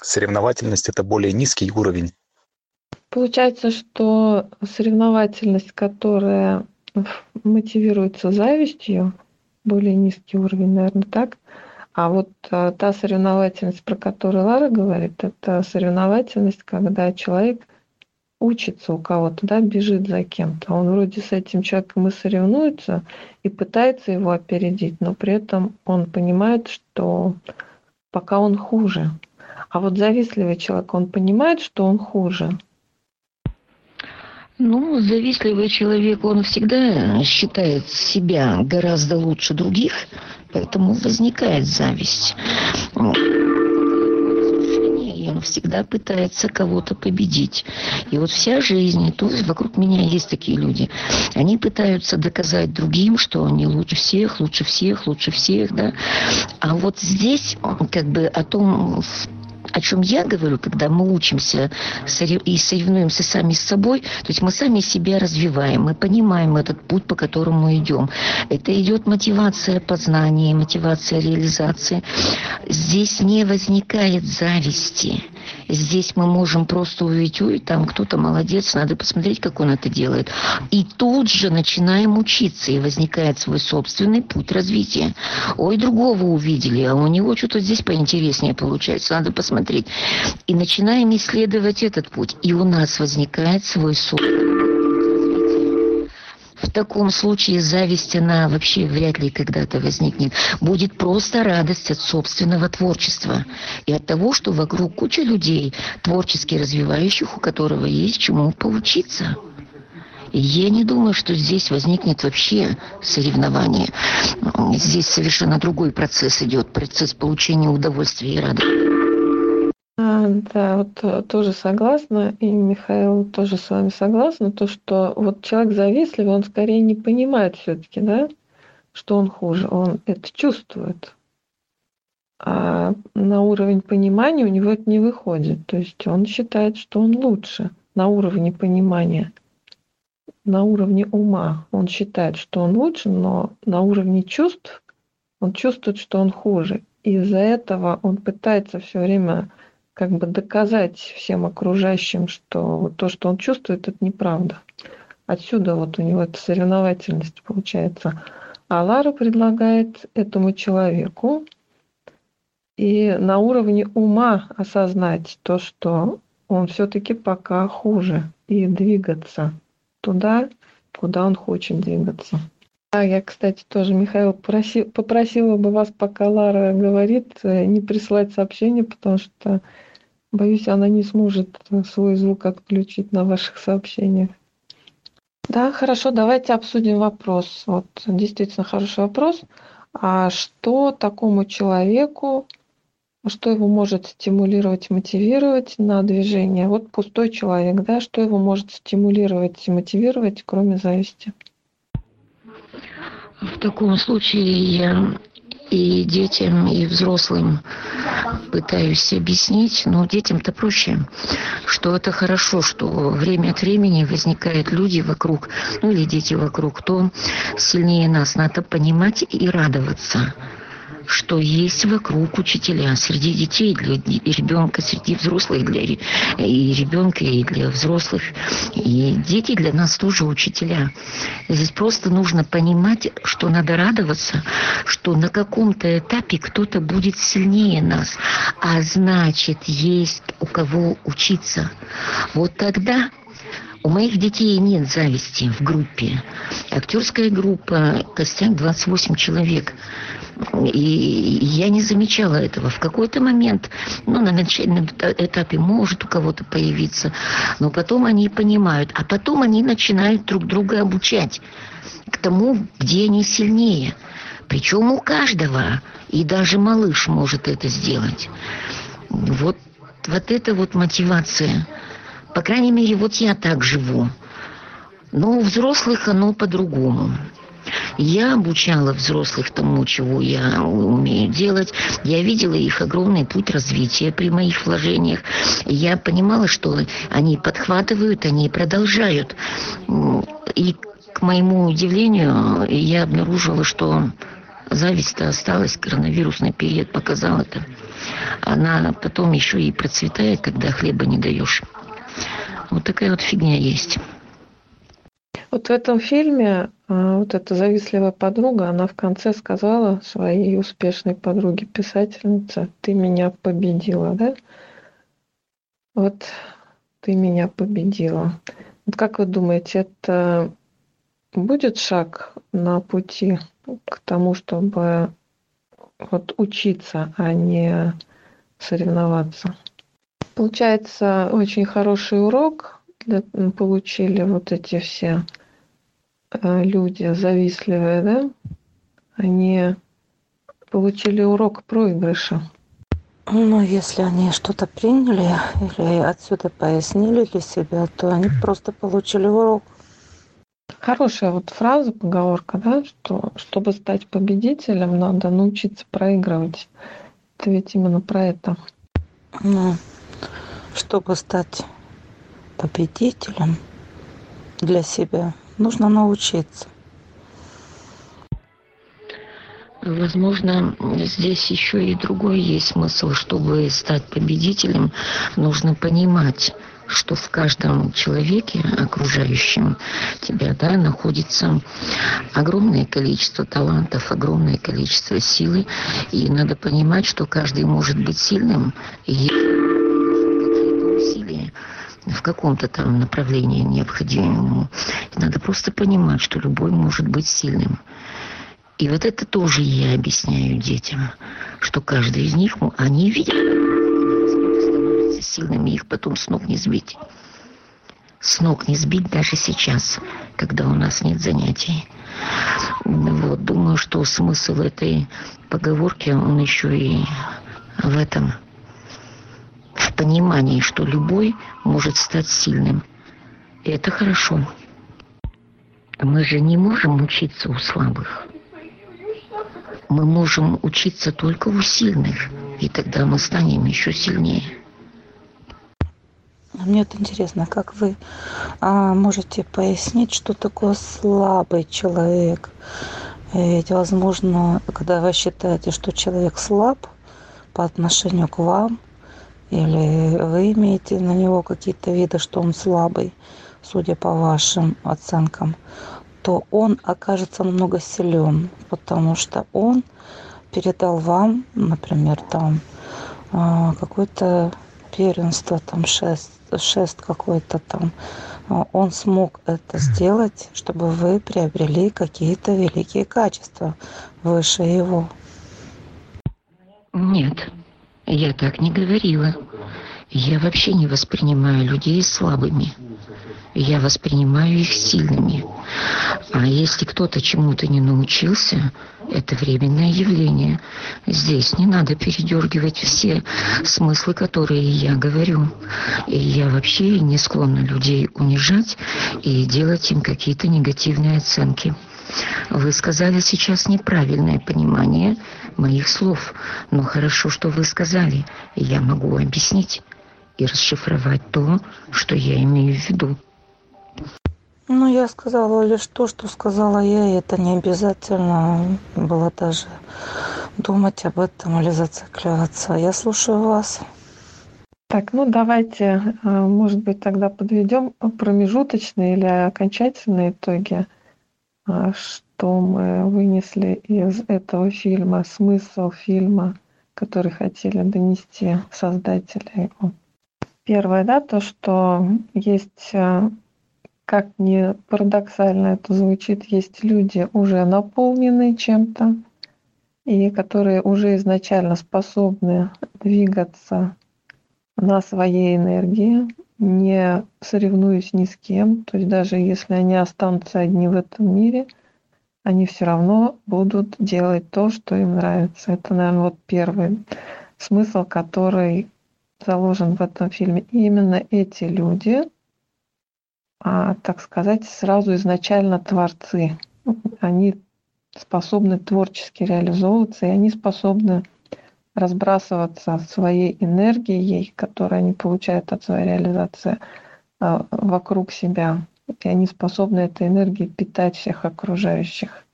соревновательность – это более низкий уровень. Получается, что соревновательность, которая мотивируется завистью, более низкий уровень, наверное, так, а вот а, та соревновательность, про которую Лара говорит, это соревновательность, когда человек учится у кого-то, да, бежит за кем-то. Он вроде с этим человеком и соревнуется, и пытается его опередить, но при этом он понимает, что пока он хуже. А вот завистливый человек, он понимает, что он хуже. Ну, завистливый человек, он всегда считает себя гораздо лучше других, поэтому возникает зависть. И он всегда пытается кого-то победить. И вот вся жизнь, то есть вокруг меня есть такие люди, они пытаются доказать другим, что они лучше всех, лучше всех, лучше всех, да. А вот здесь как бы о том, о чем я говорю, когда мы учимся и соревнуемся сами с собой, то есть мы сами себя развиваем, мы понимаем этот путь, по которому идем. Это идет мотивация познания, мотивация реализации. Здесь не возникает зависти. Здесь мы можем просто увидеть, ой, там кто-то молодец, надо посмотреть, как он это делает. И тут же начинаем учиться, и возникает свой собственный путь развития. Ой, другого увидели, а у него что-то здесь поинтереснее получается, надо посмотреть. И начинаем исследовать этот путь, и у нас возникает свой собственный в таком случае зависть, она вообще вряд ли когда-то возникнет. Будет просто радость от собственного творчества и от того, что вокруг куча людей, творчески развивающих, у которого есть чему поучиться. Я не думаю, что здесь возникнет вообще соревнование. Здесь совершенно другой процесс идет, процесс получения удовольствия и радости. А, да, вот э, тоже согласна, и Михаил тоже с вами согласна, то, что вот человек завистливый, он скорее не понимает все-таки, да, что он хуже, он это чувствует. А на уровень понимания у него это не выходит. То есть он считает, что он лучше на уровне понимания, на уровне ума. Он считает, что он лучше, но на уровне чувств он чувствует, что он хуже. Из-за этого он пытается все время как бы доказать всем окружающим, что то, что он чувствует, это неправда. Отсюда вот у него эта соревновательность получается. А Лара предлагает этому человеку и на уровне ума осознать то, что он все-таки пока хуже, и двигаться туда, куда он хочет двигаться. А я, кстати, тоже, Михаил, проси, попросила бы вас, пока Лара говорит, э, не присылать сообщение, потому что Боюсь, она не сможет свой звук отключить на ваших сообщениях. Да, хорошо, давайте обсудим вопрос. Вот действительно хороший вопрос. А что такому человеку, что его может стимулировать, мотивировать на движение? Вот пустой человек, да, что его может стимулировать и мотивировать, кроме зависти? В таком случае я и детям, и взрослым пытаюсь объяснить, но детям-то проще, что это хорошо, что время от времени возникают люди вокруг, ну или дети вокруг, кто сильнее нас. Надо понимать и радоваться что есть вокруг учителя среди детей, для ребенка, среди взрослых, для и ребенка, и для взрослых. И дети для нас тоже учителя. Здесь просто нужно понимать, что надо радоваться, что на каком-то этапе кто-то будет сильнее нас, а значит, есть у кого учиться. Вот тогда у моих детей нет зависти в группе. Актерская группа, костяк 28 человек. И я не замечала этого. В какой-то момент, ну, на начальном этапе может у кого-то появиться, но потом они понимают, а потом они начинают друг друга обучать к тому, где они сильнее. Причем у каждого, и даже малыш может это сделать. Вот, вот это вот мотивация – по крайней мере, вот я так живу. Но у взрослых оно по-другому. Я обучала взрослых тому, чего я умею делать. Я видела их огромный путь развития при моих вложениях. Я понимала, что они подхватывают, они продолжают. И к моему удивлению, я обнаружила, что зависть-то осталась, коронавирусный период показал это. Она потом еще и процветает, когда хлеба не даешь. Вот такая вот фигня есть. Вот в этом фильме а, вот эта завистливая подруга, она в конце сказала своей успешной подруге писательнице, ты меня победила, да? Вот ты меня победила. Вот как вы думаете, это будет шаг на пути к тому, чтобы вот учиться, а не соревноваться? Получается, очень хороший урок для, получили вот эти все люди завистливые, да? Они получили урок проигрыша. Ну, если они что-то приняли или отсюда пояснили для себя, то они просто получили урок. Хорошая вот фраза, поговорка, да, что чтобы стать победителем, надо научиться проигрывать. Это ведь именно про это. Ну, чтобы стать победителем для себя, нужно научиться. Возможно, здесь еще и другой есть смысл. Чтобы стать победителем, нужно понимать, что в каждом человеке, окружающем тебя, да, находится огромное количество талантов, огромное количество силы. И надо понимать, что каждый может быть сильным. И в каком-то там направлении необходимому. Надо просто понимать, что любой может быть сильным. И вот это тоже я объясняю детям, что каждый из них, они видят, становятся сильными, их потом с ног не сбить. С ног не сбить даже сейчас, когда у нас нет занятий. Вот, думаю, что смысл этой поговорки, он еще и в этом – в понимании, что любой может стать сильным. И это хорошо. Мы же не можем учиться у слабых. Мы можем учиться только у сильных, и тогда мы станем еще сильнее. Мне вот интересно, как вы а, можете пояснить, что такое слабый человек? Ведь, возможно, когда вы считаете, что человек слаб по отношению к вам, или вы имеете на него какие-то виды, что он слабый, судя по вашим оценкам, то он окажется много силен, потому что он передал вам, например, там а, какое-то первенство, там шест, шест какой-то там, а, он смог это сделать, чтобы вы приобрели какие-то великие качества выше его. Нет, я так не говорила. Я вообще не воспринимаю людей слабыми. Я воспринимаю их сильными. А если кто-то чему-то не научился, это временное явление. Здесь не надо передергивать все смыслы, которые я говорю. И я вообще не склонна людей унижать и делать им какие-то негативные оценки. Вы сказали сейчас неправильное понимание моих слов, но хорошо, что вы сказали, я могу объяснить и расшифровать то, что я имею в виду. Ну, я сказала лишь то, что сказала я, и это не обязательно было даже думать об этом или зацикливаться. Я слушаю вас. Так, ну давайте, э, может быть, тогда подведем промежуточные или окончательные итоги, что мы вынесли из этого фильма, смысл фильма, который хотели донести создатели. Первое, да, то, что есть, э, как ни парадоксально это звучит, есть люди уже наполненные чем-то, и которые уже изначально способны двигаться на своей энергии, не соревнуясь ни с кем. То есть даже если они останутся одни в этом мире, они все равно будут делать то, что им нравится. Это, наверное, вот первый смысл, который заложен в этом фильме. И именно эти люди, а, так сказать, сразу изначально творцы. Они способны творчески реализовываться, и они способны разбрасываться своей энергией, которую они получают от своей реализации а, вокруг себя. И они способны этой энергией питать всех окружающих.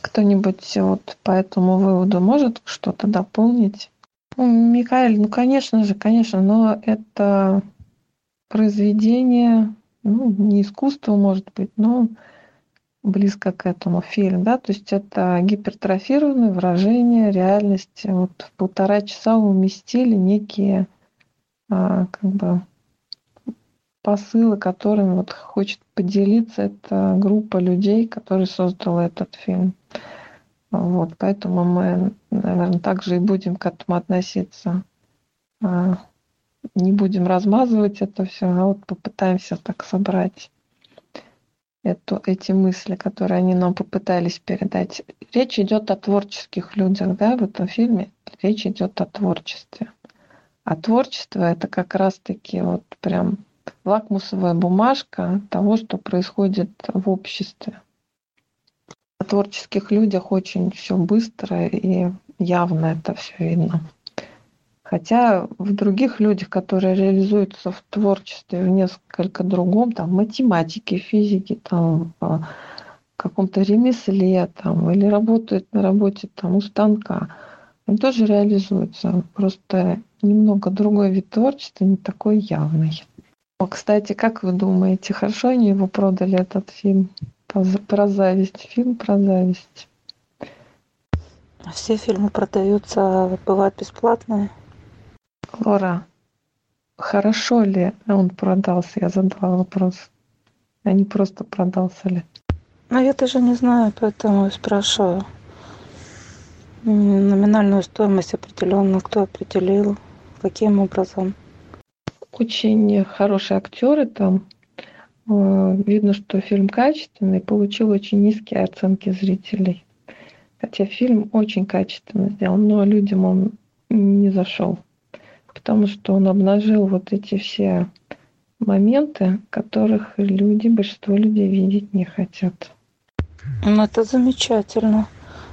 Кто-нибудь вот по этому выводу может что-то дополнить? Микаэль, ну, конечно же, конечно, но это произведение, ну, не искусство, может быть, но близко к этому фильм, да, то есть это гипертрофированное выражение реальности. Вот в полтора часа уместили некие а, как бы посылы, которыми вот хочет поделиться эта группа людей, которые создала этот фильм. Вот, поэтому мы, наверное, также и будем к этому относиться. А, не будем размазывать это все, а вот попытаемся так собрать эту, эти мысли, которые они нам попытались передать. Речь идет о творческих людях, да, в этом фильме речь идет о творчестве. А творчество это как раз-таки вот прям лакмусовая бумажка того, что происходит в обществе творческих людях очень все быстро и явно это все видно. Хотя в других людях, которые реализуются в творчестве в несколько другом, там, математике, физике, там, каком-то ремесле, там, или работают на работе там, у станка, они тоже реализуются. Просто немного другой вид творчества, не такой явный. О, кстати, как вы думаете, хорошо они его продали, этот фильм? про зависть, фильм про зависть. Все фильмы продаются, бывают бесплатные. Лора, хорошо ли он продался? Я задала вопрос. А не просто продался ли? Ну, я даже не знаю, поэтому и спрашиваю. Номинальную стоимость определенно кто определил, каким образом? Очень хорошие актеры там Э, видно, что фильм качественный, получил очень низкие оценки зрителей. Хотя фильм очень качественно сделан, но людям он не зашел. Потому что он обнажил вот эти все моменты, которых люди, большинство людей видеть не хотят. Ну, это замечательно.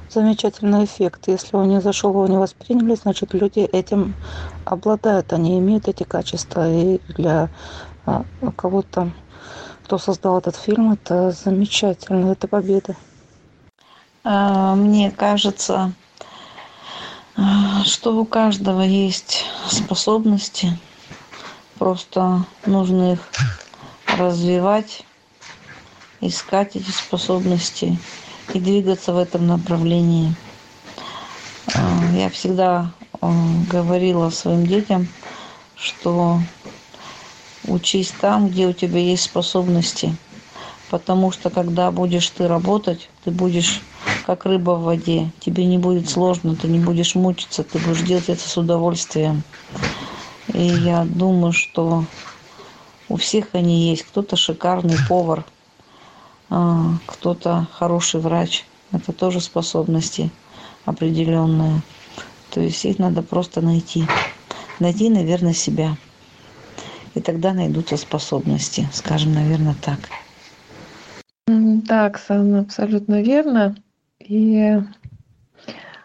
Замечательный эффект. Если он не зашел, его не восприняли, значит, люди этим обладают, они имеют эти качества. И для а, кого-то кто создал этот фильм, это замечательно, это победа. А, мне кажется, что у каждого есть способности, просто нужно их развивать, искать эти способности и двигаться в этом направлении. А, я всегда говорила своим детям, что учись там, где у тебя есть способности. Потому что когда будешь ты работать, ты будешь как рыба в воде. Тебе не будет сложно, ты не будешь мучиться, ты будешь делать это с удовольствием. И я думаю, что у всех они есть. Кто-то шикарный повар, а, кто-то хороший врач. Это тоже способности определенные. То есть их надо просто найти. Найти, наверное, себя. И тогда найдутся способности, скажем, наверное, так. Да, Оксана, абсолютно верно. И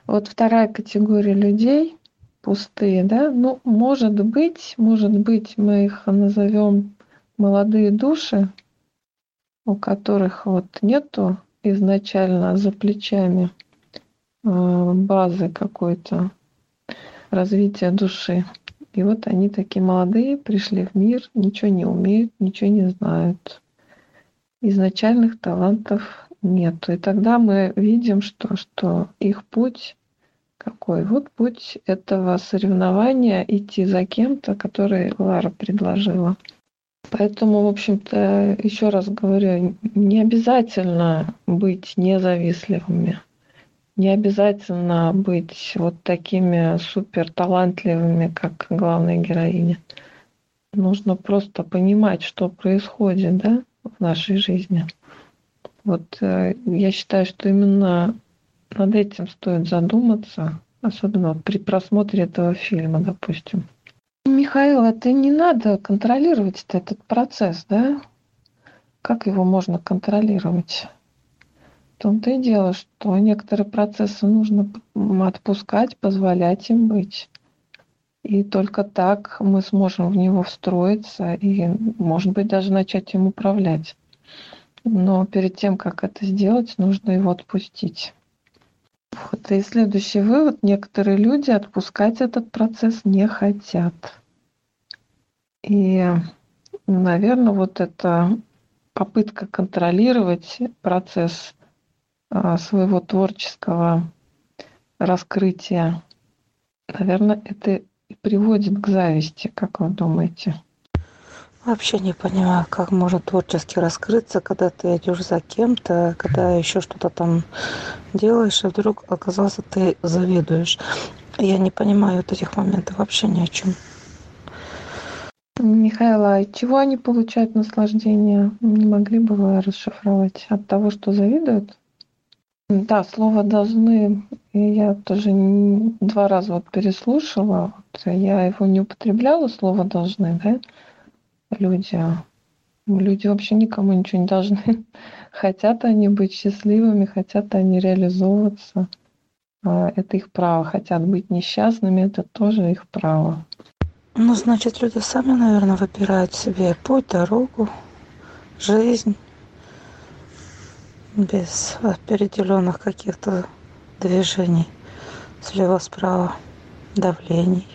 вот вторая категория людей пустые, да, ну, может быть, может быть, мы их назовем молодые души, у которых вот нету изначально за плечами э, базы какой-то развития души. И вот они такие молодые, пришли в мир, ничего не умеют, ничего не знают. Изначальных талантов нет. И тогда мы видим, что, что их путь какой? Вот путь этого соревнования идти за кем-то, который Лара предложила. Поэтому, в общем-то, еще раз говорю, не обязательно быть независливыми. Не обязательно быть вот такими супер талантливыми, как главная героиня. Нужно просто понимать, что происходит да, в нашей жизни. Вот э, я считаю, что именно над этим стоит задуматься, особенно при просмотре этого фильма, допустим. Михаил, это не надо контролировать этот процесс, да? Как его можно контролировать? В том-то и дело, что некоторые процессы нужно отпускать, позволять им быть. И только так мы сможем в него встроиться и, может быть, даже начать им управлять. Но перед тем, как это сделать, нужно его отпустить. Вот. И следующий вывод. Некоторые люди отпускать этот процесс не хотят. И, наверное, вот эта попытка контролировать процесс а, своего творческого раскрытия, наверное, это приводит к зависти, как вы думаете? Вообще не понимаю, как можно творчески раскрыться, когда ты идешь за кем-то, когда еще что-то там делаешь, и вдруг оказался ты завидуешь. Я не понимаю вот этих моментов вообще ни о чем. Михаила, а чего они получают наслаждение? Не могли бы вы расшифровать? От того, что завидуют? Да, слово «должны» я тоже два раза вот переслушала. Вот я его не употребляла, слово «должны», да? люди. Люди вообще никому ничего не должны. Хотят они быть счастливыми, хотят они реализовываться. А, это их право. Хотят быть несчастными, это тоже их право. Ну, значит, люди сами, наверное, выбирают себе путь, дорогу, жизнь без определенных каких-то движений слева-справа, давлений.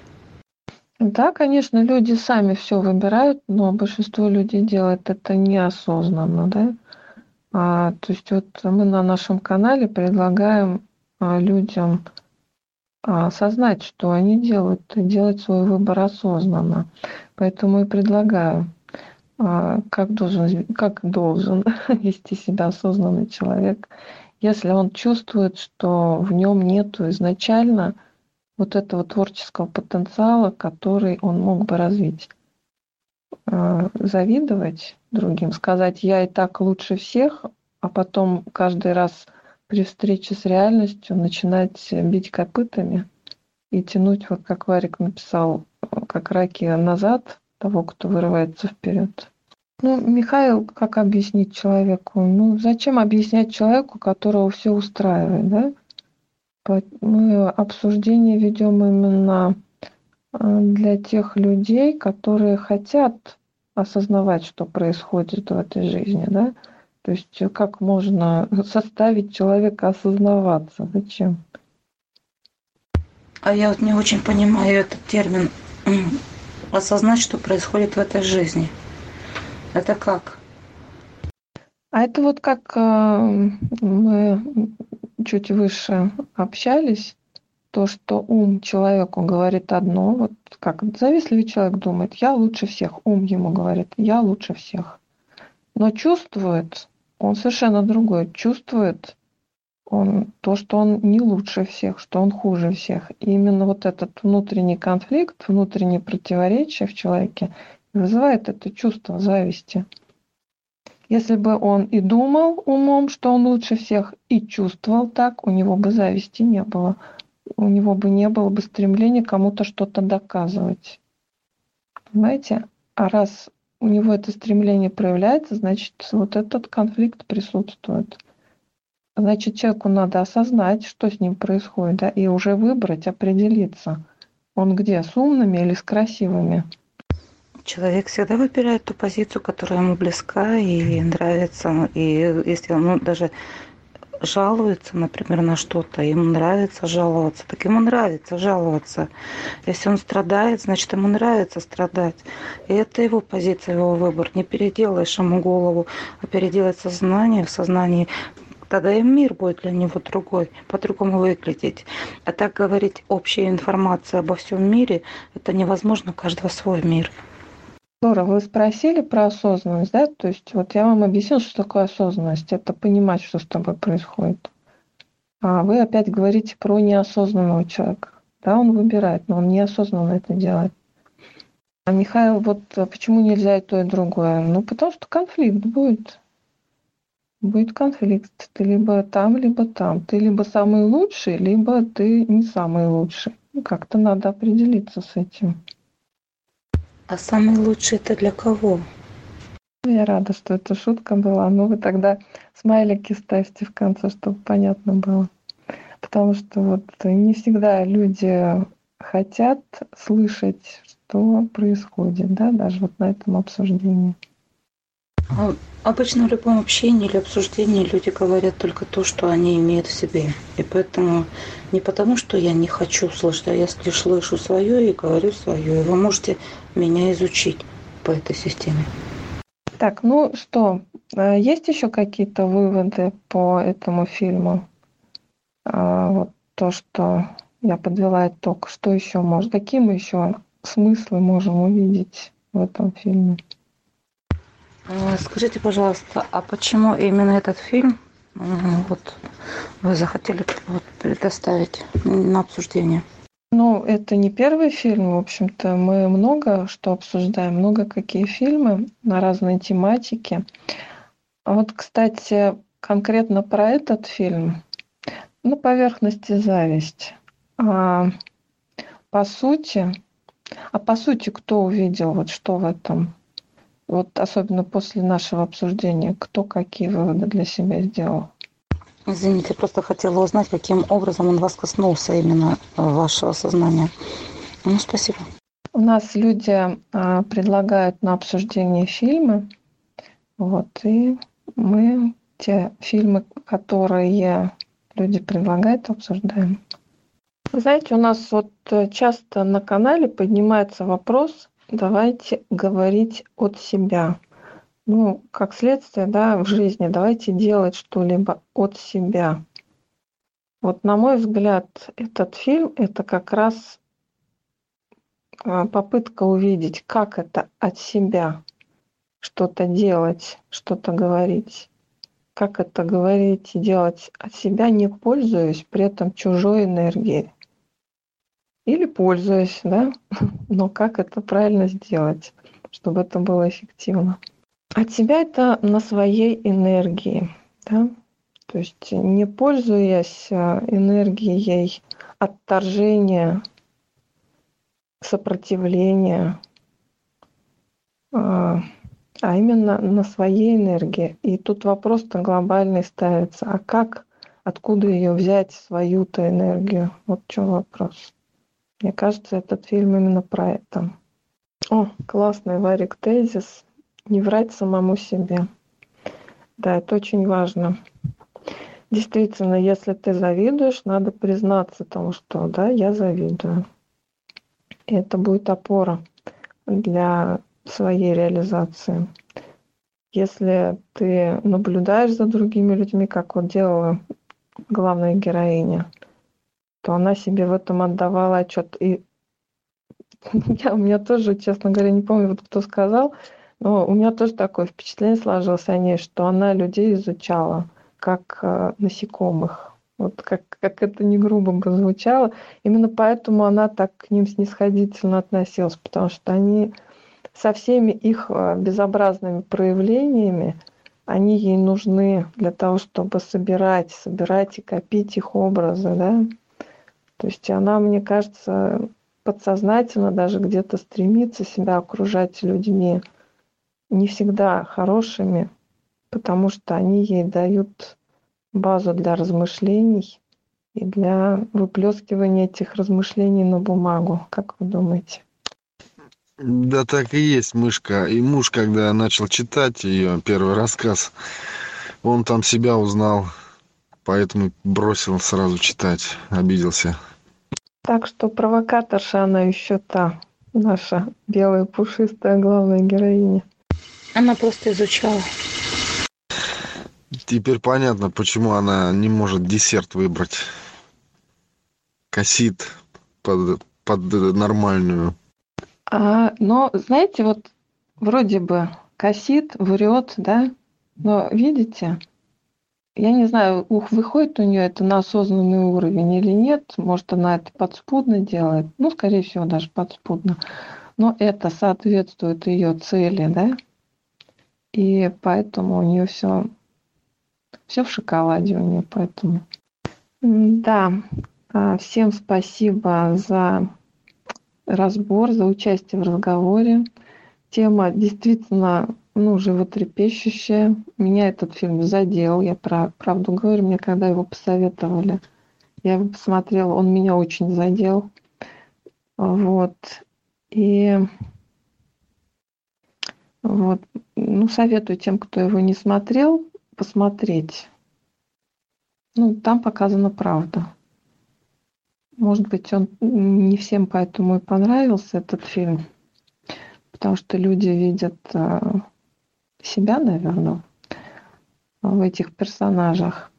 Да, конечно, люди сами все выбирают, но большинство людей делает это неосознанно, да. А, то есть вот мы на нашем канале предлагаем а, людям а, что они делают, делать свой выбор осознанно. Поэтому и предлагаю, как должен, как должен вести себя осознанный человек, если он чувствует, что в нем нету изначально вот этого творческого потенциала, который он мог бы развить. А, завидовать другим, сказать «я и так лучше всех», а потом каждый раз при встрече с реальностью начинать бить копытами и тянуть, вот как Варик написал, как раки назад того, кто вырывается вперед. Ну, Михаил, как объяснить человеку? Ну, зачем объяснять человеку, которого все устраивает, да? Мы обсуждение ведем именно э, для тех людей, которые хотят осознавать, что происходит в этой жизни, да? То есть как можно составить человека осознаваться? Зачем? А я вот не очень понимаю этот термин осознать, что происходит в этой жизни. Это как? А это вот как э, мы чуть выше общались, то, что ум человеку говорит одно, вот как завистливый человек думает, я лучше всех, ум ему говорит, я лучше всех. Но чувствует, он совершенно другой, чувствует он, то, что он не лучше всех, что он хуже всех. И именно вот этот внутренний конфликт, внутреннее противоречие в человеке вызывает это чувство зависти. Если бы он и думал умом, что он лучше всех, и чувствовал так, у него бы зависти не было. У него бы не было бы стремления кому-то что-то доказывать. Понимаете? А раз у него это стремление проявляется, значит, вот этот конфликт присутствует. Значит, человеку надо осознать, что с ним происходит, да, и уже выбрать, определиться, он где, с умными или с красивыми. Человек всегда выбирает ту позицию, которая ему близка и нравится. И если он ну, даже жалуется, например, на что-то, ему нравится жаловаться, так ему нравится жаловаться. Если он страдает, значит, ему нравится страдать. И это его позиция, его выбор. Не переделаешь ему голову, а переделать сознание. В сознании тогда и мир будет для него другой, по-другому выглядеть. А так говорить общая информация обо всем мире, это невозможно, у каждого свой мир. Здорово, вы спросили про осознанность, да? То есть вот я вам объяснил, что такое осознанность. Это понимать, что с тобой происходит. А вы опять говорите про неосознанного человека. Да, он выбирает, но он неосознанно это делает. А Михаил, вот почему нельзя и то, и другое? Ну, потому что конфликт будет. Будет конфликт. Ты либо там, либо там. Ты либо самый лучший, либо ты не самый лучший. Как-то надо определиться с этим. А самый лучший это для кого? Я рада, что это шутка была. Ну, вы тогда смайлики ставьте в конце, чтобы понятно было. Потому что вот не всегда люди хотят слышать, что происходит, да, даже вот на этом обсуждении. А обычно в любом общении или обсуждении люди говорят только то, что они имеют в себе. И поэтому не потому, что я не хочу слышать, а я слышу свое и говорю свое. И вы можете меня изучить по этой системе. Так, ну что, э, есть еще какие-то выводы по этому фильму? А, вот то, что я подвела итог, что еще может, какие мы еще смыслы можем увидеть в этом фильме? А, скажите, пожалуйста, а почему именно этот фильм вот, вы захотели вот, предоставить на обсуждение? Ну, это не первый фильм, в общем-то. Мы много что обсуждаем, много какие фильмы на разные тематики. А вот, кстати, конкретно про этот фильм на поверхности зависть. А по сути, а по сути, кто увидел, вот что в этом вот особенно после нашего обсуждения, кто какие выводы для себя сделал? Извините, просто хотела узнать, каким образом он вас коснулся именно вашего сознания. Ну, спасибо. У нас люди а, предлагают на обсуждение фильмы, вот, и мы те фильмы, которые люди предлагают, обсуждаем. Вы знаете, у нас вот э, часто на канале поднимается вопрос давайте говорить от себя. Ну, как следствие, да, в жизни давайте делать что-либо от себя. Вот на мой взгляд, этот фильм – это как раз а, попытка увидеть, как это от себя что-то делать, что-то говорить. Как это говорить и делать от себя, не пользуясь при этом чужой энергией или пользуясь, да, но как это правильно сделать, чтобы это было эффективно. От себя это на своей энергии, да, то есть не пользуясь а, энергией отторжения, сопротивления, а, а именно на своей энергии. И тут вопрос-то глобальный ставится. А как, откуда ее взять, свою-то энергию? Вот что вопрос. Мне кажется, этот фильм именно про это. О, классный Варик тезис. Не врать самому себе. Да, это очень важно. Действительно, если ты завидуешь, надо признаться тому, что да, я завидую. И это будет опора для своей реализации. Если ты наблюдаешь за другими людьми, как вот делала главная героиня, то она себе в этом отдавала отчет. И я, у меня тоже, честно говоря, не помню, вот кто сказал, но у меня тоже такое впечатление сложилось о ней, что она людей изучала как э, насекомых. Вот как, как это не грубо бы звучало. Именно поэтому она так к ним снисходительно относилась, потому что они со всеми их а, безобразными проявлениями, они ей нужны для того, чтобы собирать, собирать и копить их образы, да. То есть она, мне кажется, подсознательно даже где-то стремится себя окружать людьми не всегда хорошими, потому что они ей дают базу для размышлений и для выплескивания этих размышлений на бумагу. Как вы думаете? Да так и есть, мышка. И муж, когда начал читать ее первый рассказ, он там себя узнал, поэтому бросил сразу читать, обиделся. Так что провокаторша она еще та, наша белая пушистая главная героиня. Она просто изучала. Теперь понятно, почему она не может десерт выбрать. Косит под, под нормальную. А, но, знаете, вот вроде бы косит, врет, да, но видите, я не знаю, ух, выходит у нее это на осознанный уровень или нет, может, она это подспудно делает, ну, скорее всего, даже подспудно, но это соответствует ее цели, да, и поэтому у нее все все в шоколаде у нее, поэтому. Да, а, всем спасибо за разбор, за участие в разговоре. Тема действительно ну, животрепещущая. Меня этот фильм задел, я про, правду говорю, мне когда его посоветовали, я его посмотрела, он меня очень задел. Вот. И вот, ну, советую тем, кто его не смотрел, посмотреть. Ну, там показана правда. Может быть, он не всем поэтому и понравился, этот фильм. Потому что люди видят э, себя, наверное, в этих персонажах.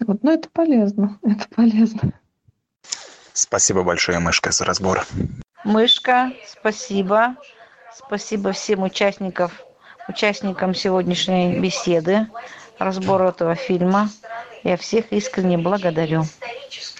Вот, но это полезно, это полезно. Спасибо большое, Мышка, за разбор. Мышка, спасибо. Спасибо всем участникам участникам сегодняшней беседы, разбора этого фильма. Я всех искренне благодарю.